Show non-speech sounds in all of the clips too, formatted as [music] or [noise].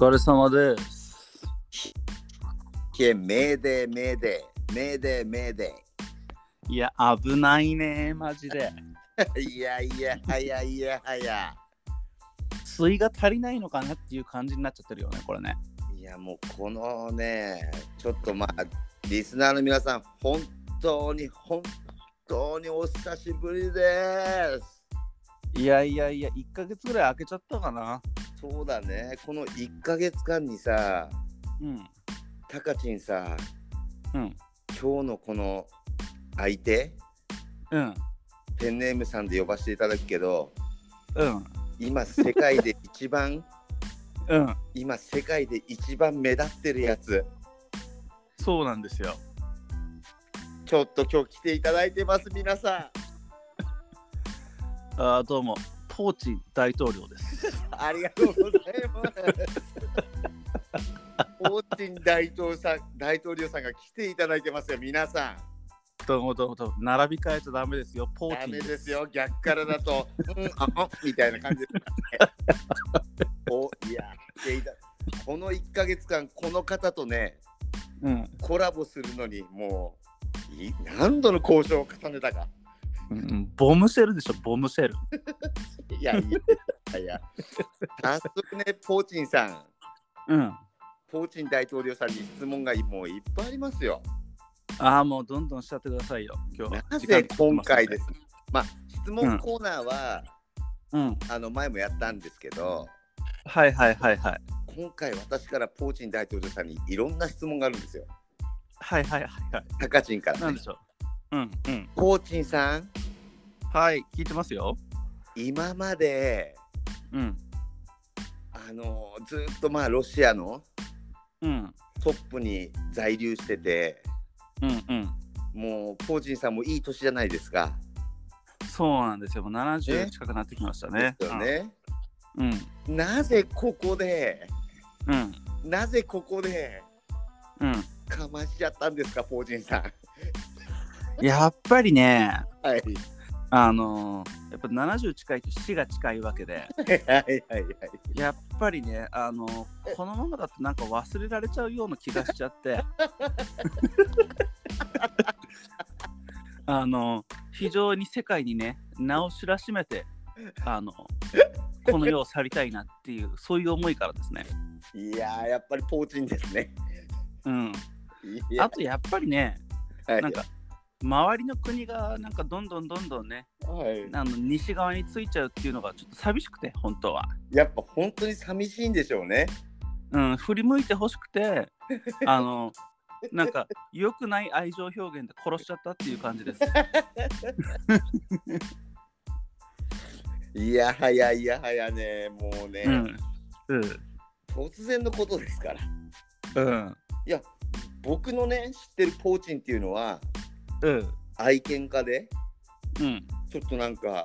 疲れ様です。けめでめでめでめでいや、危ないね、マジで。いやいやはやいやはや水が足りないのかなっていう感じになっちゃってるよね、これね。いやもうこのねちょっとまあリスナーの皆さん本当に本当にお久しぶりですいやいやいや、1ヶ月ぐらい空けちゃったかな。そうだねこの1ヶ月間にさうん。タカチンさうん。今日のこの相手うん。ペンネームさんで呼ばせていただくけどうん。今世界で一番 [laughs] うん。今世界で一番目立ってるやつそうなんですよ。ちょっと今日来ていただいてます皆さん [laughs] あーどうも、ポーチン大統領です。ありがとうございます。プーチン大統領さん大統領さんが来ていただいてますよ。皆さん。どうもどうも。並び替えちゃダメですよ、ポーダチンメですよ。逆からだとうん。ああみたいな感じですね。おいやこの1ヶ月間この方とねうん。コラボするのにもうい何度の交渉を重ねたか。うん、ボムシェルでしょ、ボムシェル。[laughs] いやいやいや早速ねポーチンさんうん。プーチン大統領さんに質問がもういっぱいありますよ。ああ、もうどんどんしちゃってくださいよ、今日は。なぜ今回ですす。ね。まあ質問コーナーは、うん。あの前もやったんですけど、はいはいはいはい。今回私からプーチン大統領さんにいろんな質問があるんですよ。はいはいはいはい。タカチンから、ねなんで。しょう。うんうん。プーチンさん、はい、聞いてますよ。今までうん。あのずっとまあロシアのうん。トップに在留してて、うんうん。もうプーチンさんもいい年じゃないですか。そうなんですよ。もう70ね近くなってきましたね。ですよね。うん。なぜここで、うん。なぜここでうん。かましちゃったんですか、プーチンさん。やっぱりね、はい。あのーやっぱ70近いと死が近いわけで、はいはいはい。やっぱりね、あのーこのままだとなんか忘れられちゃうような気がしちゃって、[laughs] あのー非常に世界にね、名を知らしめて、あのこの世を去りたいなっていう、そういう思いからですね。いやー、やっぱりポーチンですね。うん。あとやっぱりね、はいなんか周りの国がなんかどんどんどんどんね、はい、あの西側についちゃうっていうのがちょっと寂しくて、本当は。やっぱ本当に寂しいんでしょうね。うん、振り向いてほしくて、[laughs] あの、なんか良くない愛情表現で殺しちゃったっていう感じです。[laughs] いやはやいやはやね、もうね、うん。うん。突然のことですから。うん。いや、僕のね、知ってるポーチンっていうのは、うん。愛犬家で、うん。ちょっとなんか、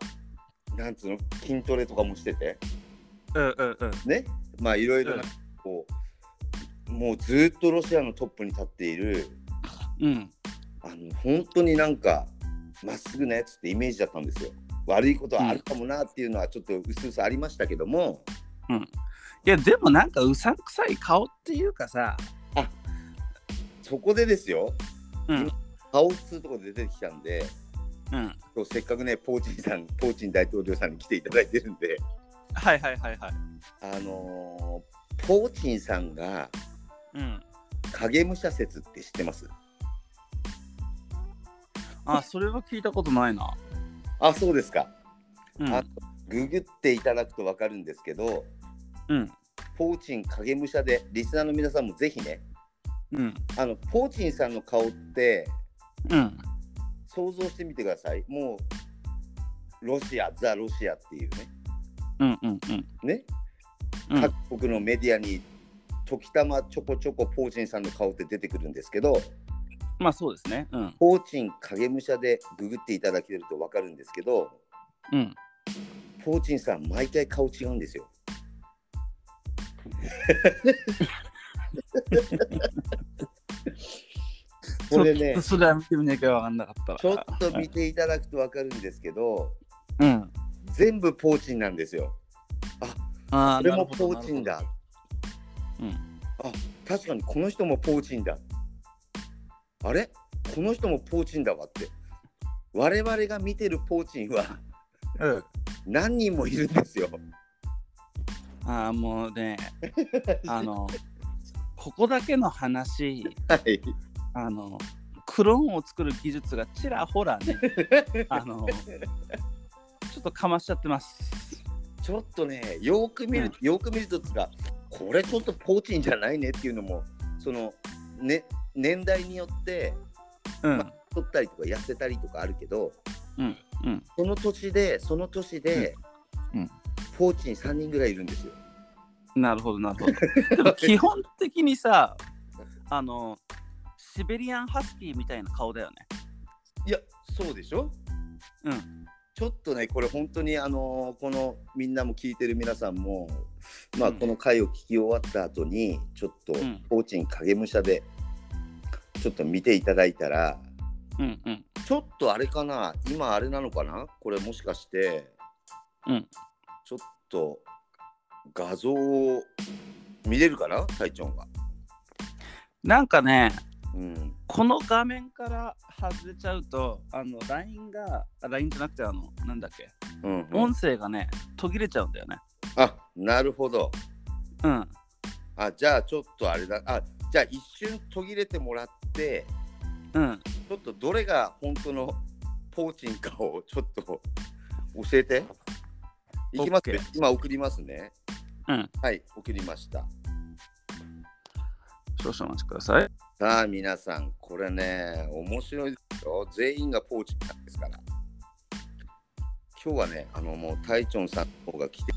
なんつうの、筋トレとかもしてて、うん。うん。うん。ね、まあいろいろな、こう、もうずっとロシアのトップに立っている、うん。あの本当になんかまっすぐなやつってイメージだったんですよ。悪いことはあるかもなっていうのはちょっとうすうすありましたけども、いや、でもなんかうさんくさい顔っていうかさ、そこでですよ、うん。顔つうとこで出てきたんで、うん。今日せっかくね、ポーチンさん、ポーチン大統領さんに来ていただいてるんで、はいはいはいはい。あのーポーチンさんがうん。影武者説って知ってます？あ、それは聞いたことないな。あ、そうですか。うん。あググっていただくと分かるんですけど、うん。ポーチン影武者で、リスナーの皆さんもぜひね、うん。あのポーチンさんの顔って、うん。想像してみてください。もうロシア、ザ・ロシアっていうね、うん。うん。うん。ね、うん各国のメディアに時たまちょこちょこポーチンさんの顔って出てくるんですけど、まあそうですね。うん。ポーチン影武者でググっていただけると分かるんですけど、うん。ポーチンさん、毎回顔違うんですよ。[laughs] これねちょっと、それは見てみなきゃわかんなかったら。ちょっと見ていただくと分かるんですけど、うん。全部ポーチンなんですよ。ああ、これもポーチンだ。。うんあ確かにこの人もポーチンだあれ？この人もポーチンだわって我々が見てるポーチンはうん。何人もいるんですよああ、もうね、あの、ここだけの話、はいあの、クローンを作る技術がちらほらね、[laughs] あの、ちょっとかましちゃってます。ちょっとねよく見る、よく見るとつかこれちょっとポーチンじゃないねっていうのもそのね年代によってうん、ま取ったりとか痩せたりとかあるけどうん、うん。その年でその年で、うんうんポーチン3人ぐらいいるんですよ。なるほど、なるほど。でも基本的にさ、あの、シベリアンハスキーみたいな顔だよね。いやそうでしょ？うん。ちょっとねこれ本当にあのーこのみんなも聞いてる皆さんもまあうんこの回を聞き終わった後にちょっとんポーチン影武者でちょっと見ていただいたらうん、うん。ちょっとあれかな？今あれなのかな？これもしかしてうん。ちょっと画像を見れるかな？タイチョンが。なんかね、うん。この画面から外れちゃうと、あの、LINE が、あ LINE じゃなくて、あの、なんだっけ、うんうん音声がね、途切れちゃうんだよね。あなるほど。うん。あじゃあちょっとあれだ。あじゃあ一瞬途切れてもらってうん。ちょっとどれが本当のポーチンかをちょっと [laughs] 教えて。いきますね今送りますね。うん。はい、送りました。少々お待ちください。さあ皆さん、これね、面白いですよ。全員がポーチなんですから。今日はね、あのもうタイチョンさんの方が来て